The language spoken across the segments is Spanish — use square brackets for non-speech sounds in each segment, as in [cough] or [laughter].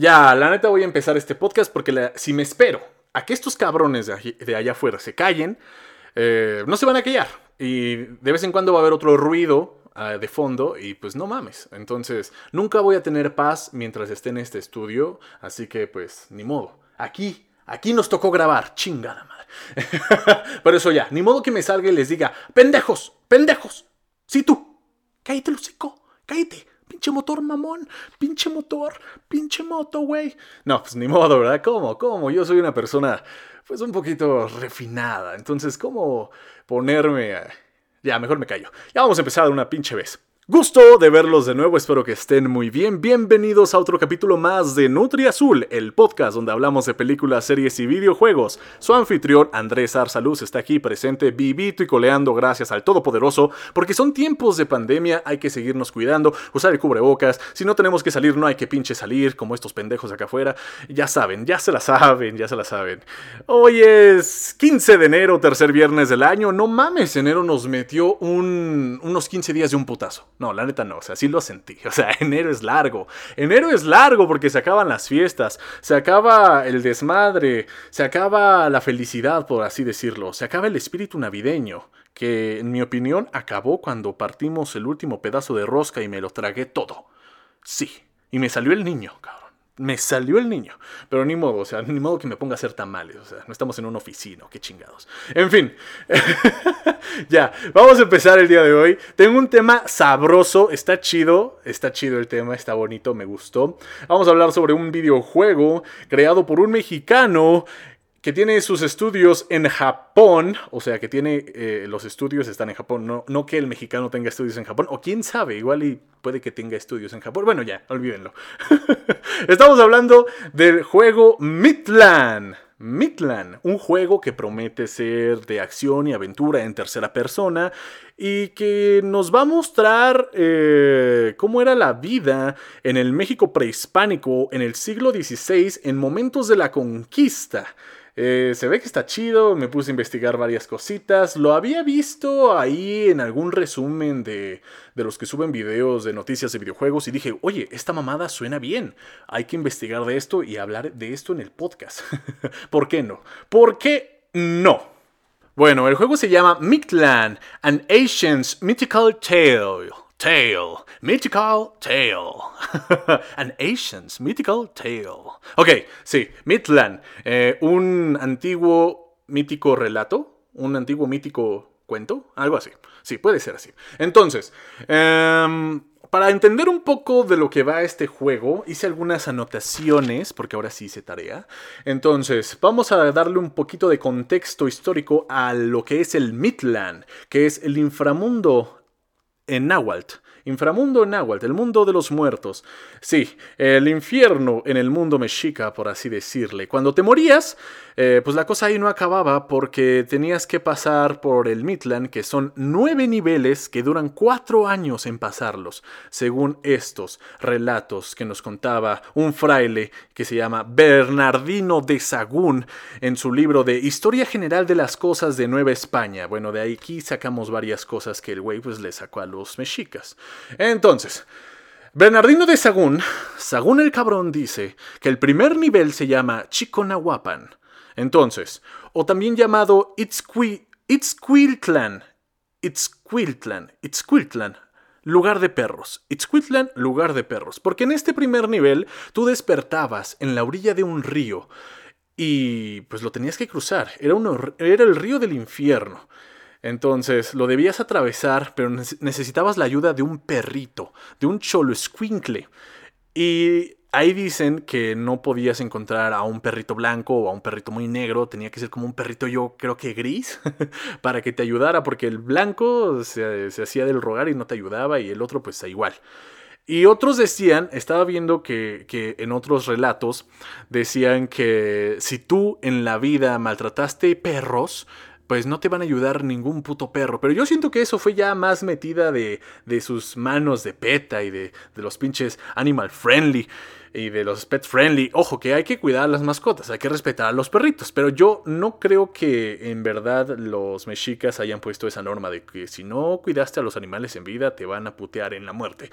Ya, la neta voy a empezar este podcast porque si me espero a que estos cabrones de, allá afuera se callen, eh, no se van a callar. Y de vez en cuando va a haber otro ruido ah, de fondo y pues no mames. Entonces, nunca voy a tener paz mientras esté en este estudio, así que pues ni modo. Aquí, aquí nos tocó grabar, chingada madre. [laughs] Pero eso ya, ni modo que me salga y les diga, pendejos, pendejos. Sí tú, cállate, Lucico, cállate. Pinche motor mamón, pinche motor, pinche moto, güey. No, pues ni modo, ¿verdad? ¿Cómo? ¿Cómo? Yo soy una persona, pues un poquito refinada. Entonces, ¿cómo ponerme a... Ya, mejor me callo. Ya vamos a empezar una pinche vez. Gusto de verlos de nuevo, espero que estén muy bien. Bienvenidos a otro capítulo más de Nutri Azul, el podcast donde hablamos de películas, series y videojuegos. Su anfitrión Andrés Arsaluz está aquí presente, vivito y coleando gracias al Todopoderoso, porque son tiempos de pandemia, hay que seguirnos cuidando, usar el cubrebocas, si no tenemos que salir no hay que pinche salir, como estos pendejos acá afuera. Ya saben, ya se la saben, ya se la saben. Hoy es 15 de enero, tercer viernes del año, no mames, enero nos metió unos 15 días de un putazo. No, la neta no, o sea, sí lo sentí. [laughs] O sea, enero es largo. Enero es largo porque se acaban las fiestas, se acaba el desmadre, se acaba la felicidad, por así decirlo, se acaba el espíritu navideño, que en mi opinión acabó cuando partimos el último pedazo de rosca y me lo tragué todo. Sí, y me salió el niño, cabrón me salió el niño. Pero ni modo, o sea, ni modo que me ponga a hacer tamales. O sea, no estamos en una oficina, qué chingados. En fin, [laughs] ya, vamos a empezar el día de hoy. Tengo un tema sabroso, está chido, está chido el tema, está bonito, me gustó. Vamos a hablar sobre un videojuego creado por un mexicano que tiene sus estudios en Japón, o sea, que tiene eh, los estudios están en Japón, no, no que el mexicano tenga estudios en Japón, o quién sabe, igual y puede que tenga estudios en Japón. Bueno, ya, olvídenlo. [laughs] Estamos hablando del juego Midland. Midland, un juego que promete ser de acción y aventura en tercera persona y que nos va a mostrar eh, cómo era la vida en el México prehispánico en el siglo XVI en momentos de la conquista. Eh, se ve que está chido, me puse a investigar varias cositas. Lo había visto ahí en algún resumen de, de los que suben videos de noticias de videojuegos y dije, oye, esta mamada suena bien. Hay que investigar de esto y hablar de esto en el podcast. [laughs] ¿Por qué no? ¿Por qué no? Bueno, el juego se llama Mictlan, An Ancient's Mythical Tale. Tale. Mythical Tale. [laughs] An Asian's Mythical Tale. Ok, sí, Midland. Eh, un antiguo mítico relato. Un antiguo mítico cuento. Algo así. Sí, puede ser así. Entonces, em, para entender un poco de lo que va este juego, hice algunas anotaciones, porque ahora sí hice tarea. Entonces, vamos a darle un poquito de contexto histórico a lo que es el Midland, que es el inframundo en náhuatl. Inframundo en náhuatl, el mundo de los muertos. Sí, el infierno en el mundo mexica, por así decirle. Cuando te morías, eh, pues la cosa ahí no acababa porque tenías que pasar por el Midland, que son nueve niveles que duran cuatro años en pasarlos, según estos relatos que nos contaba un fraile que se llama Bernardino de Sagún en su libro de Historia General de las Cosas de Nueva España. Bueno, de aquí sacamos varias cosas que el güey pues le sacó a los mexicas. Entonces, Bernardino de Sagún, Sagún el cabrón dice que el primer nivel se llama Chiconahuapan. Entonces, o también llamado Itzcuiltlan, Itzcuiltlan, Itzcuiltlan, lugar de perros. Itzcuiltlan, lugar de perros. Porque en este primer nivel tú despertabas en la orilla de un río y pues lo tenías que cruzar. Era, era el río del infierno. Entonces lo debías atravesar, pero necesitabas la ayuda de un perrito, de un cholo squinkle. Y ahí dicen que no podías encontrar a un perrito blanco o a un perrito muy negro, tenía que ser como un perrito yo creo que gris [laughs] para que te ayudara, porque el blanco se, hacía del rogar y no te ayudaba y el otro pues igual. Y otros decían, estaba viendo que, que, en otros relatos decían que si tú en la vida maltrataste perros, pues no te van a ayudar ningún puto perro. Pero yo siento que eso fue ya más metida de, de sus manos de PETA y de, de los pinches animal friendly y de los pet friendly. Ojo, que hay que cuidar a las mascotas, hay que respetar a los perritos. Pero yo no creo que en verdad los mexicas hayan puesto esa norma de que si no cuidaste a los animales en vida, te van a putear en la muerte.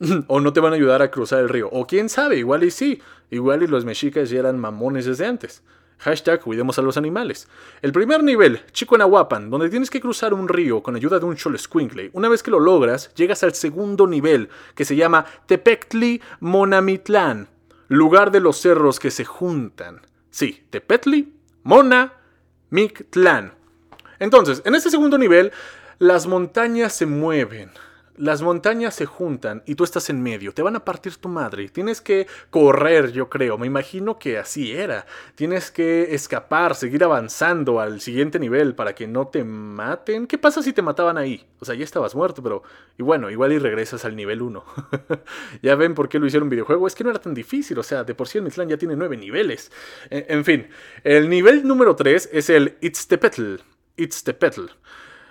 [laughs] o no te van a ayudar a cruzar el río. O quién sabe, igual y sí. Igual y los mexicas ya eran mamones desde antes. Hashtag cuidemos a los animales. El primer nivel, Chico Chiconahuapan, donde tienes que cruzar un río con ayuda de un Squinkle. Una vez que lo logras, llegas al segundo nivel, que se llama Tepectli Monamitlán, lugar de los cerros que se juntan. Sí, Tepetli Mona Mictlán. Entonces, en este segundo nivel, las montañas se mueven las montañas se juntan y tú estás en medio, te van a partir tu madre, tienes que correr, yo creo, me imagino que así era, tienes que escapar, seguir avanzando al siguiente nivel para que no te maten. ¿Qué pasa si te mataban ahí? O sea, ya estabas muerto, pero y bueno, igual y regresas al nivel 1. [laughs] ya ven por qué lo hicieron videojuego, es que no era tan difícil, o sea, de por sí el Mictlán ya tiene 9 niveles. En, en, fin, el nivel número 3 es el It's the Petal. It's the Petal.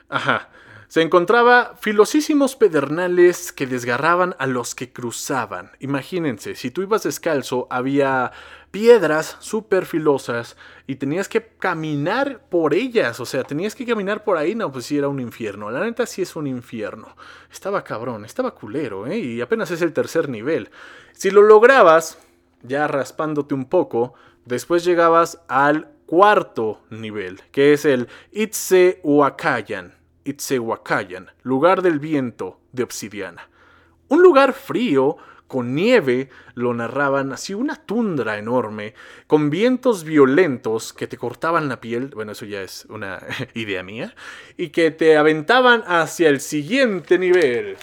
Ajá se encontraba filosísimos pedernales que desgarraban a los que cruzaban. Imagínense, si tú ibas descalzo, había piedras súper filosas y tenías que caminar por ellas, o sea, tenías que caminar por ahí, no, pues sí era un infierno, la neta sí es un infierno. Estaba cabrón, estaba culero, ¿eh? Y apenas es el tercer nivel. Si lo lograbas, ya raspándote un poco, después llegabas al cuarto nivel, que es el Itze Itzehuacayan, lugar del viento de obsidiana. Un lugar frío, con nieve, lo narraban así una tundra enorme, con vientos violentos que te cortaban la piel, bueno, eso ya es una [laughs] idea mía, y que te aventaban hacia el siguiente nivel,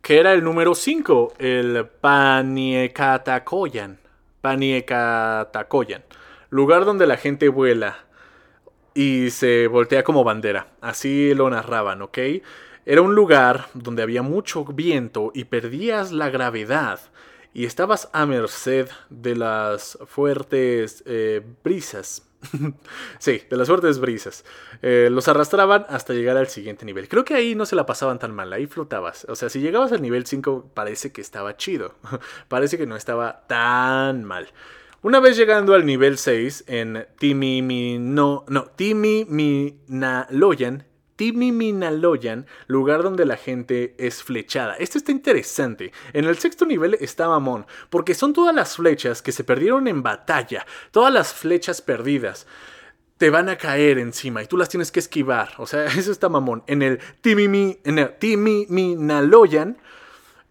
que era el número 5, el Paniecatacoyan. Paniecatacoyan, lugar donde la gente vuela y se voltea como bandera. Así lo narraban, ¿ok? Era un lugar donde había mucho viento y perdías la gravedad y estabas a merced de las fuertes eh, brisas. [laughs] sí, de las fuertes brisas. Eh, los arrastraban hasta llegar al siguiente nivel. Creo que ahí no se la pasaban tan mal, ahí flotabas. O sea, si llegabas al nivel 5 parece que estaba chido. [laughs] parece que no estaba tan mal. Una vez llegando al nivel 6 en Timiminaloyan, no, Timiminaloyan, Timiminaloyan, lugar donde la gente es flechada. Esto está interesante. En el sexto nivel está mamón, porque son todas las flechas que se perdieron en batalla, todas las flechas perdidas te van a caer encima y tú las tienes que esquivar. O sea, [laughs] eso está mamón. En el Timimi, en el Timiminaloyan,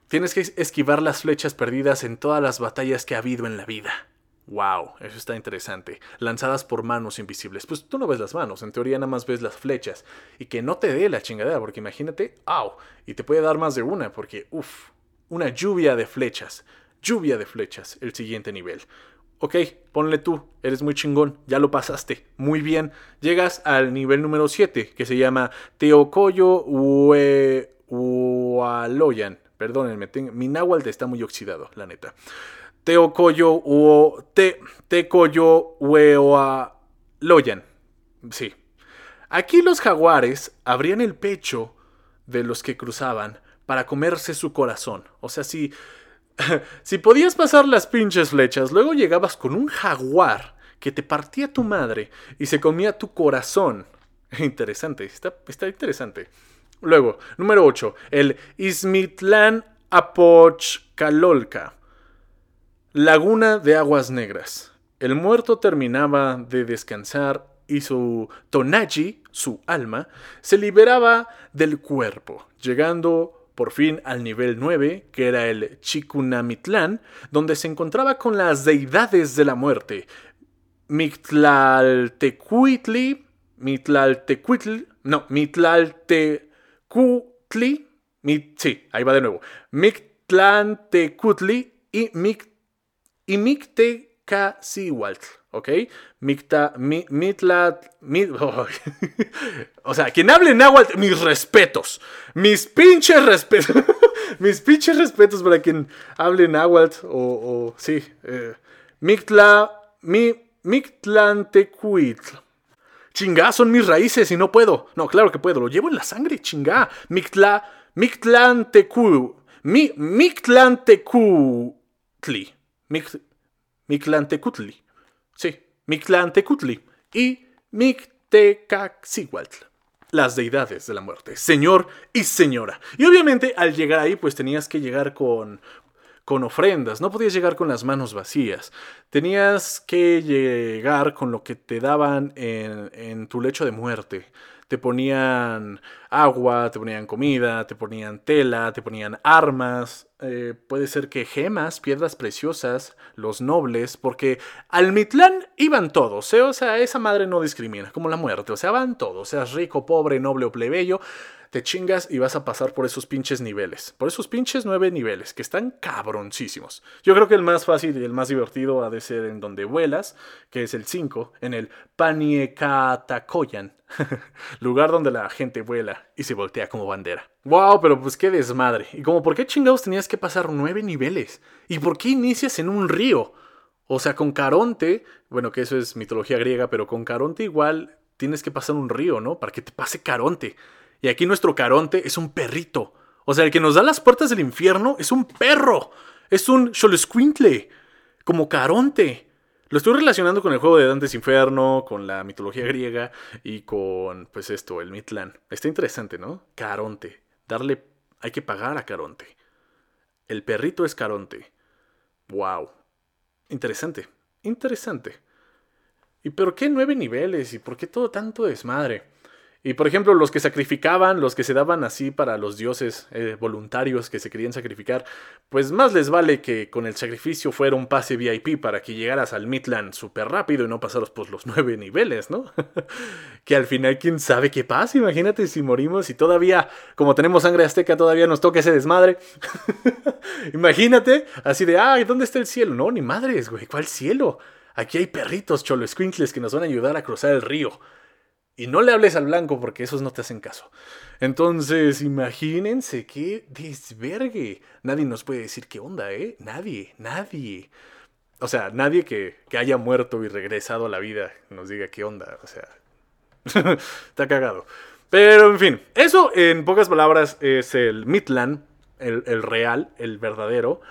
tienes que esquivar las flechas perdidas en todas las batallas que ha habido en la vida. Wow, eso está interesante. Lanzadas por manos invisibles. Pues tú no ves las manos, en teoría nada más ves las flechas. Y que no te dé la chingadera, porque imagínate, ¡au! Y te puede dar más de una, porque, uff, una lluvia de flechas. Lluvia de flechas, el siguiente nivel. Ok, ponle tú, eres muy chingón, ya lo pasaste, muy bien. Llegas al nivel número 7, que se llama Teocoyo Ualoyan. Perdónenme, mi náhuatl está muy oxidado, la neta. Teocoyo o te, Tecoyo Loyan. Sí. Aquí los jaguares abrían el pecho de los que cruzaban para comerse su corazón. O sea, si, [laughs] si podías pasar las pinches flechas, luego llegabas con un jaguar que te partía tu madre y se comía tu corazón. [laughs] Interesante, está, está interesante. Luego, número 8, el Ismitlan Apochcalolca. Laguna de aguas negras. El muerto terminaba de descansar y su Tonaji, su alma, se liberaba del cuerpo, llegando por fin al nivel 9, que era el Chikunamitlán, donde se encontraba con las deidades de la muerte. Mitlaltecuitli, Mitlaltecuitli, no, Mitlaltecutli, sí, ahí va de nuevo. Mictlantecutli y Mict y Micteca Siwalt, ¿ok? Micta, mi, mitla, [laughs] o sea, quien hable náhuatl, mis respetos, mis pinches respetos, [laughs] mis pinches respetos para quien hable náhuatl o, o sí, eh, Mictla, mi, Mictlantecuitl. Chingá, son mis raíces y no puedo. No, claro que puedo, lo llevo en la sangre, chingá. Mictla, Mictlantecu, mi, Mictlantecutli. Mictlantecutli. Sí, Mictlantecutli. Y Mictecaxihuatl las deidades de la muerte, señor y señora. Y obviamente al llegar ahí pues tenías que llegar con con ofrendas, no podías llegar con las manos vacías, tenías que llegar con lo que te daban en, en tu lecho de muerte. Te ponían agua, te ponían comida, te ponían tela, te ponían armas, eh, puede ser que gemas, piedras preciosas, los nobles, porque al Mitlán iban todos, ¿eh? o sea, esa madre no discrimina, como la muerte, o sea, van todos, seas rico, pobre, noble o plebeyo, te chingas y vas a pasar por esos pinches niveles. Por esos pinches nueve niveles, que están cabroncísimos. Yo creo que el más fácil y el más divertido ha de ser en donde vuelas, que es el 5, en el Paniekatakoyan. [laughs] lugar donde la gente vuela y se voltea como bandera. Wow, pero pues qué desmadre. Y como, ¿por qué chingados tenías que pasar nueve niveles? ¿Y por qué inicias en un río? O sea, con Caronte, bueno, que eso es mitología griega, pero con Caronte igual tienes que pasar un río, ¿no? Para que te pase Caronte. Y aquí nuestro Caronte es un perrito. O sea, el que nos da las puertas del infierno es un perro. Es un Xoloscuintle. Como Caronte. Lo estoy relacionando con el juego de Dantes Inferno, con la mitología griega y con, pues esto, el Mitlan. Está interesante, ¿no? Caronte. Darle... Hay que pagar a Caronte. El perrito es Caronte. Wow. Interesante. Interesante. ¿Y por qué nueve niveles? ¿Y por qué todo tanto desmadre? Y por ejemplo, los que sacrificaban, los que se daban así para los dioses eh, voluntarios que se querían sacrificar, pues más les vale que con el sacrificio fuera un pase VIP para que llegaras al Midland súper rápido y no pasaros por los nueve niveles, ¿no? [laughs] que al final, quién sabe qué pasa. Imagínate si morimos y todavía, como tenemos sangre azteca, todavía nos toca ese desmadre. [laughs] Imagínate, así de, ay, ¿dónde está el cielo? No, ni madres, güey, ¿cuál cielo? Aquí hay perritos cholo que nos van a ayudar a cruzar el río. Y no le hables al blanco porque esos no te hacen caso. Entonces, imagínense qué desvergue. Nadie nos puede decir qué onda, ¿eh? Nadie, nadie. O sea, nadie que, que haya muerto y regresado a la vida nos diga qué onda. O sea, [laughs] está cagado. Pero en fin, eso en pocas palabras es el Midland, el, el real, el verdadero.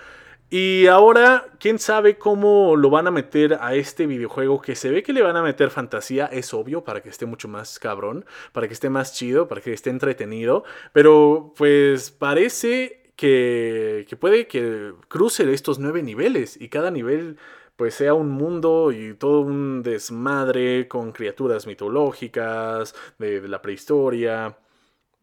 Y ahora, quién sabe cómo lo van a meter a este videojuego que se ve que le van a meter fantasía, es obvio, para que esté mucho más cabrón, para que esté más chido, para que esté entretenido. Pero pues parece que, que puede que cruce estos nueve niveles y cada nivel pues sea un mundo y todo un desmadre con criaturas mitológicas de, de la prehistoria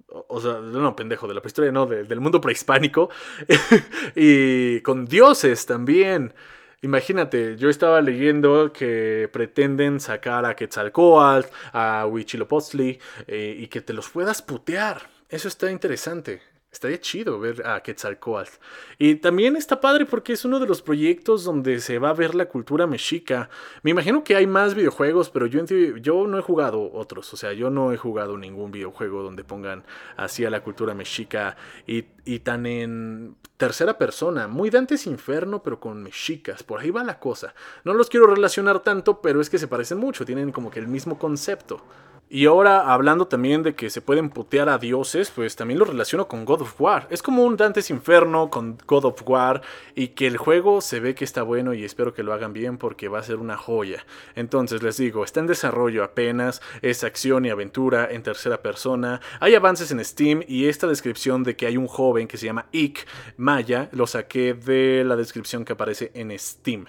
o sea, no, pendejo, de la prehistoria, no, del mundo prehispánico, [laughs] y con dioses también. Imagínate, yo estaba leyendo que pretenden sacar a Quetzalcoatl, a Huichilopochtli, eh, y que te los puedas putear. Eso está interesante. Estaría chido ver a Quetzalcoatl. Y también está padre porque es uno de los proyectos donde se va a ver la cultura mexica. Me imagino que hay más videojuegos, pero yo, yo no he jugado otros. O sea, yo no he jugado ningún videojuego donde pongan así a la cultura mexica y, y tan en tercera persona. Muy Dantes Inferno, pero con mexicas. Por ahí va la cosa. No los quiero relacionar tanto, pero es que se parecen mucho. Tienen como que el mismo concepto. Y ahora hablando también de que se pueden putear a dioses, pues también lo relaciono con God of War. Es como un Dantes Inferno con God of War y que el juego se ve que está bueno y espero que lo hagan bien porque va a ser una joya. Entonces les digo, está en desarrollo apenas, es acción y aventura en tercera persona, hay avances en Steam y esta descripción de que hay un joven que se llama Ick Maya lo saqué de la descripción que aparece en Steam.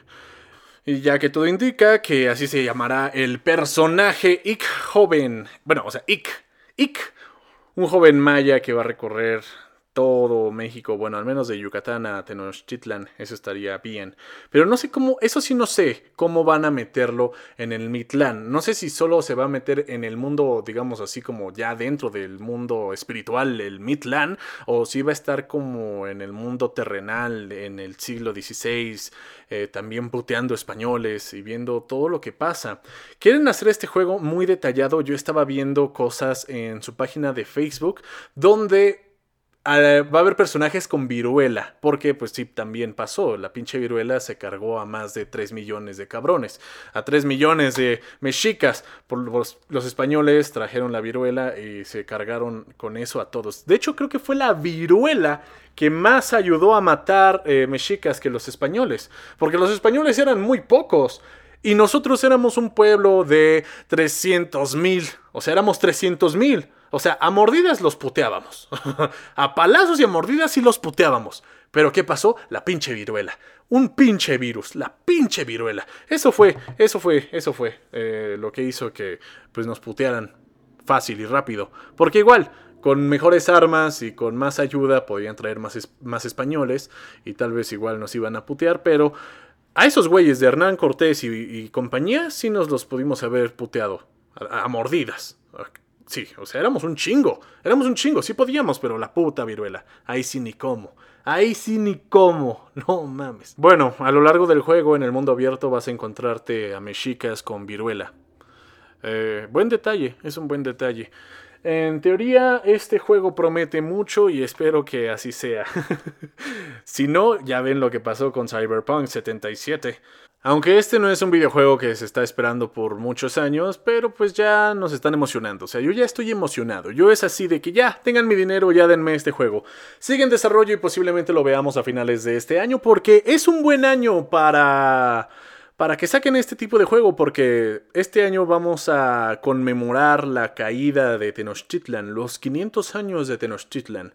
Y ya que todo indica que así se llamará el personaje Ick joven. Bueno, o sea, Ick. Ick. Un joven maya que va a recorrer todo México, bueno, al menos de Yucatán a Tenochtitlan, eso estaría bien. Pero no sé cómo, eso sí no sé cómo van a meterlo en el Mitlán. No sé si solo se va a meter en el mundo, digamos así como ya dentro del mundo espiritual, el Mitlán, o si va a estar como en el mundo terrenal, en el siglo XVI, eh, también puteando españoles y viendo todo lo que pasa. Quieren hacer este juego muy detallado. Yo estaba viendo cosas en su página de Facebook donde va a haber personajes con viruela, porque pues sí, también pasó, la pinche viruela se cargó a más de 3 millones de cabrones, a 3 millones de mexicas, los, españoles trajeron la viruela y se cargaron con eso a todos. De hecho, creo que fue la viruela que más ayudó a matar eh, mexicas que los españoles, porque los españoles eran muy pocos. Y nosotros éramos un pueblo de 300 mil, o sea, éramos 300 mil. O sea, a mordidas los puteábamos. [laughs] a palazos y a mordidas sí los puteábamos. Pero ¿qué pasó? La pinche viruela. Un pinche virus. La pinche viruela. Eso fue, eso fue, eso fue eh, lo que hizo que pues, nos putearan fácil y rápido. Porque igual, con mejores armas y con más ayuda podían traer más, más españoles y tal vez igual nos iban a putear, pero a esos güeyes de Hernán Cortés y, compañía sí nos los pudimos haber puteado a mordidas. Sí, o sea, éramos un chingo. Éramos un chingo, sí podíamos, pero la puta viruela. Ahí sí ni cómo. Ahí sí ni cómo. [laughs] No mames. Bueno, a lo largo del juego, en el mundo abierto, vas a encontrarte a mexicas con viruela. Eh, buen detalle, es un buen detalle. En teoría, este juego promete mucho y espero que así sea. [laughs] si no, ya ven lo que pasó con Cyberpunk 77. Aunque este no es un videojuego que se está esperando por muchos años, pero pues ya nos están emocionando. O sea, yo ya estoy emocionado. Yo es así de que ya, tengan mi dinero, ya denme este juego. Sigue en desarrollo y posiblemente lo veamos a finales de este año porque es un buen año para para que saquen este tipo de juego, porque este año vamos a conmemorar la caída de Tenochtitlan, los 500 años de Tenochtitlan.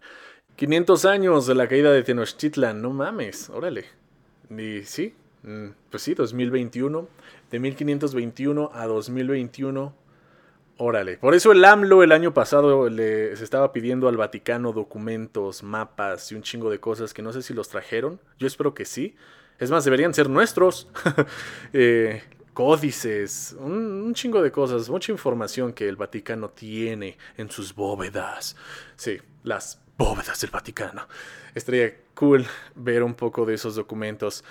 500 años de la caída de Tenochtitlan, no mames, órale. Y sí, pues sí, 2021. De 1521 a 2021. Órale. Por eso el AMLO el año pasado le, se estaba pidiendo al Vaticano documentos, mapas y un chingo de cosas que no sé si los trajeron. Yo espero que sí. Es más, deberían ser nuestros. [laughs] eh, códices, un, chingo de cosas, mucha información que el Vaticano tiene en sus bóvedas. Sí, las bóvedas del Vaticano. Estaría cool ver un poco de esos documentos.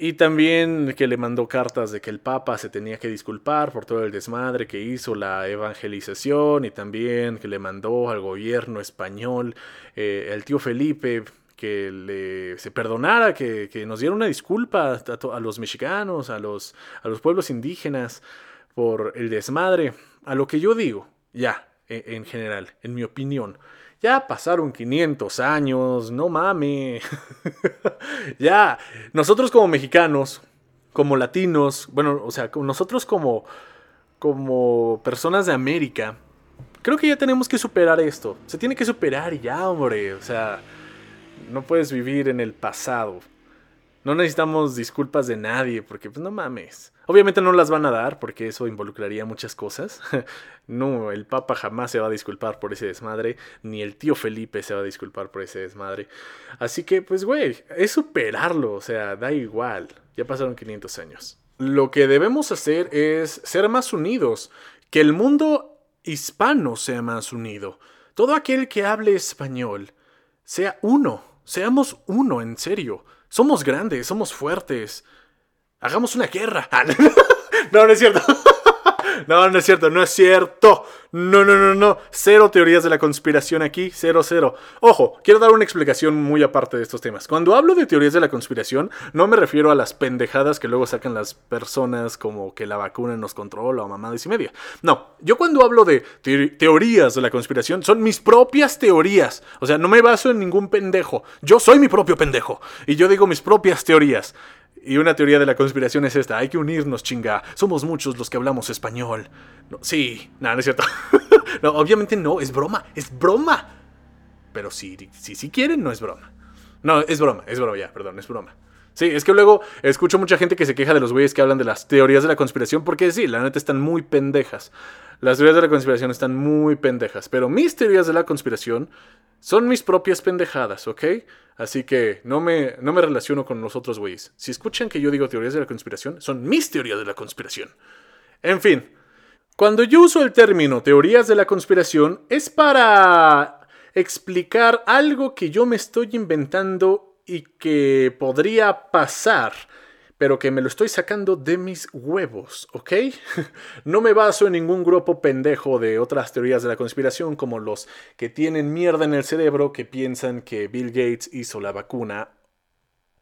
Y también que le mandó cartas de que el Papa se tenía que disculpar por todo el desmadre que hizo la evangelización y también que le mandó al gobierno español, eh, el tío Felipe, que le, se perdonara, que, nos diera una disculpa a, los mexicanos, a los, a los pueblos indígenas por el desmadre. A lo que yo digo, ya, e, en general, en mi opinión, ya pasaron 500 años, no mames. [laughs] ya, nosotros como mexicanos, como latinos, bueno, o sea, nosotros como, como personas de América, creo que ya tenemos que superar esto. Se tiene que superar ya, hombre. O sea, no puedes vivir en el pasado. No necesitamos disculpas de nadie, porque pues no mames. Obviamente no las van a dar, porque eso involucraría muchas cosas. [laughs] no, el Papa jamás se va a disculpar por ese desmadre, ni el tío Felipe se va a disculpar por ese desmadre. Así que, pues, güey, es superarlo, o sea, da igual. Ya pasaron 500 años. Lo que debemos hacer es ser más unidos, que el mundo hispano sea más unido. Todo aquel que hable español sea uno, seamos uno, en serio. Somos grandes, somos fuertes. Hagamos una guerra. [laughs] no, no es cierto. No, no es cierto, no es cierto. No, no, no, no. Cero teorías de la conspiración aquí, cero, cero. Ojo, quiero dar una explicación muy aparte de estos temas. Cuando hablo de teorías de la conspiración, no me refiero a las pendejadas que luego sacan las personas como que la vacuna nos controla o mamadas y media. No, yo cuando hablo de teorías de la conspiración, son mis propias teorías. O sea, no me baso en ningún pendejo. Yo soy mi propio pendejo. Y yo digo mis propias teorías. Y una teoría de la conspiración es esta, hay que unirnos, chinga. Somos muchos los que hablamos español. sí, nada, no es cierto. [laughs] no, obviamente no, es broma, es broma. Pero si, si, si quieren, no es broma. No, es broma, es broma, ya, perdón, es broma. Sí, es que luego escucho mucha gente que se queja de los güeyes que hablan de las teorías de la conspiración, porque sí, la neta están muy pendejas. Las teorías de la conspiración están muy pendejas, pero mis teorías de la conspiración son mis propias pendejadas, ¿ok? Así que no me, no me relaciono con los otros güeyes. Si escuchan que yo digo teorías de la conspiración, son mis teorías de la conspiración. En fin, cuando yo uso el término teorías de la conspiración es para explicar algo que yo me estoy inventando y que podría pasar, pero que me lo estoy sacando de mis huevos, ¿ok? [laughs] no me baso en ningún grupo pendejo de otras teorías de la conspiración como los que tienen mierda en el cerebro que piensan que Bill Gates hizo la vacuna.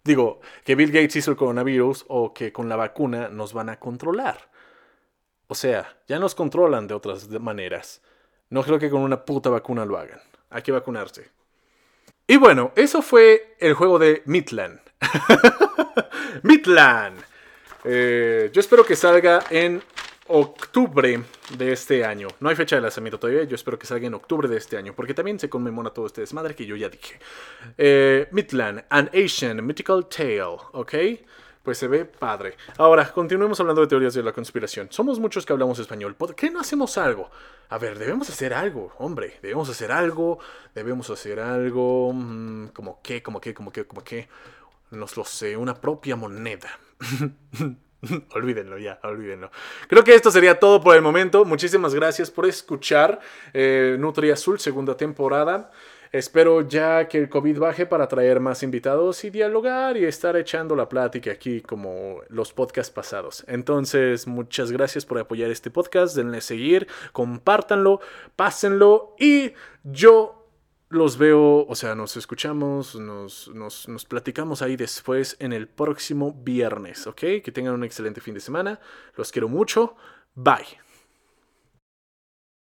Digo, que Bill Gates hizo el coronavirus o que con la vacuna nos van a controlar. O sea, ya nos controlan de otras maneras. No creo que con una puta vacuna lo hagan. Hay que vacunarse. Y bueno, eso fue el juego de Midland. [laughs] Midland. Eh, yo espero que salga en octubre de este año. No hay fecha de lanzamiento todavía, yo espero que salga en octubre de este año, porque también se conmemora todo este desmadre que yo ya dije. Eh, Midland, An Asian Mythical Tale, ¿ok? Pues se ve padre. Ahora, continuemos hablando de teorías de la conspiración. Somos muchos que hablamos español. ¿Por qué no hacemos algo? A ver, debemos hacer algo, hombre. Debemos hacer algo. Debemos hacer algo. Mm, como qué, como qué, como qué, como qué. Nos lo sé, una propia moneda. [laughs] olvídenlo ya, olvídenlo. Creo que esto sería todo por el momento. Muchísimas gracias por escuchar eh, Nutria Azul, segunda temporada. Espero ya que el COVID baje para traer más invitados y dialogar y estar echando la plática aquí como los podcasts pasados. Entonces, muchas gracias por apoyar este podcast. Denle seguir, compártanlo, pásenlo y yo los veo, o sea, nos escuchamos, nos, nos, platicamos ahí después en el próximo viernes, ¿ok? Que tengan un excelente fin de semana. Los quiero mucho. Bye.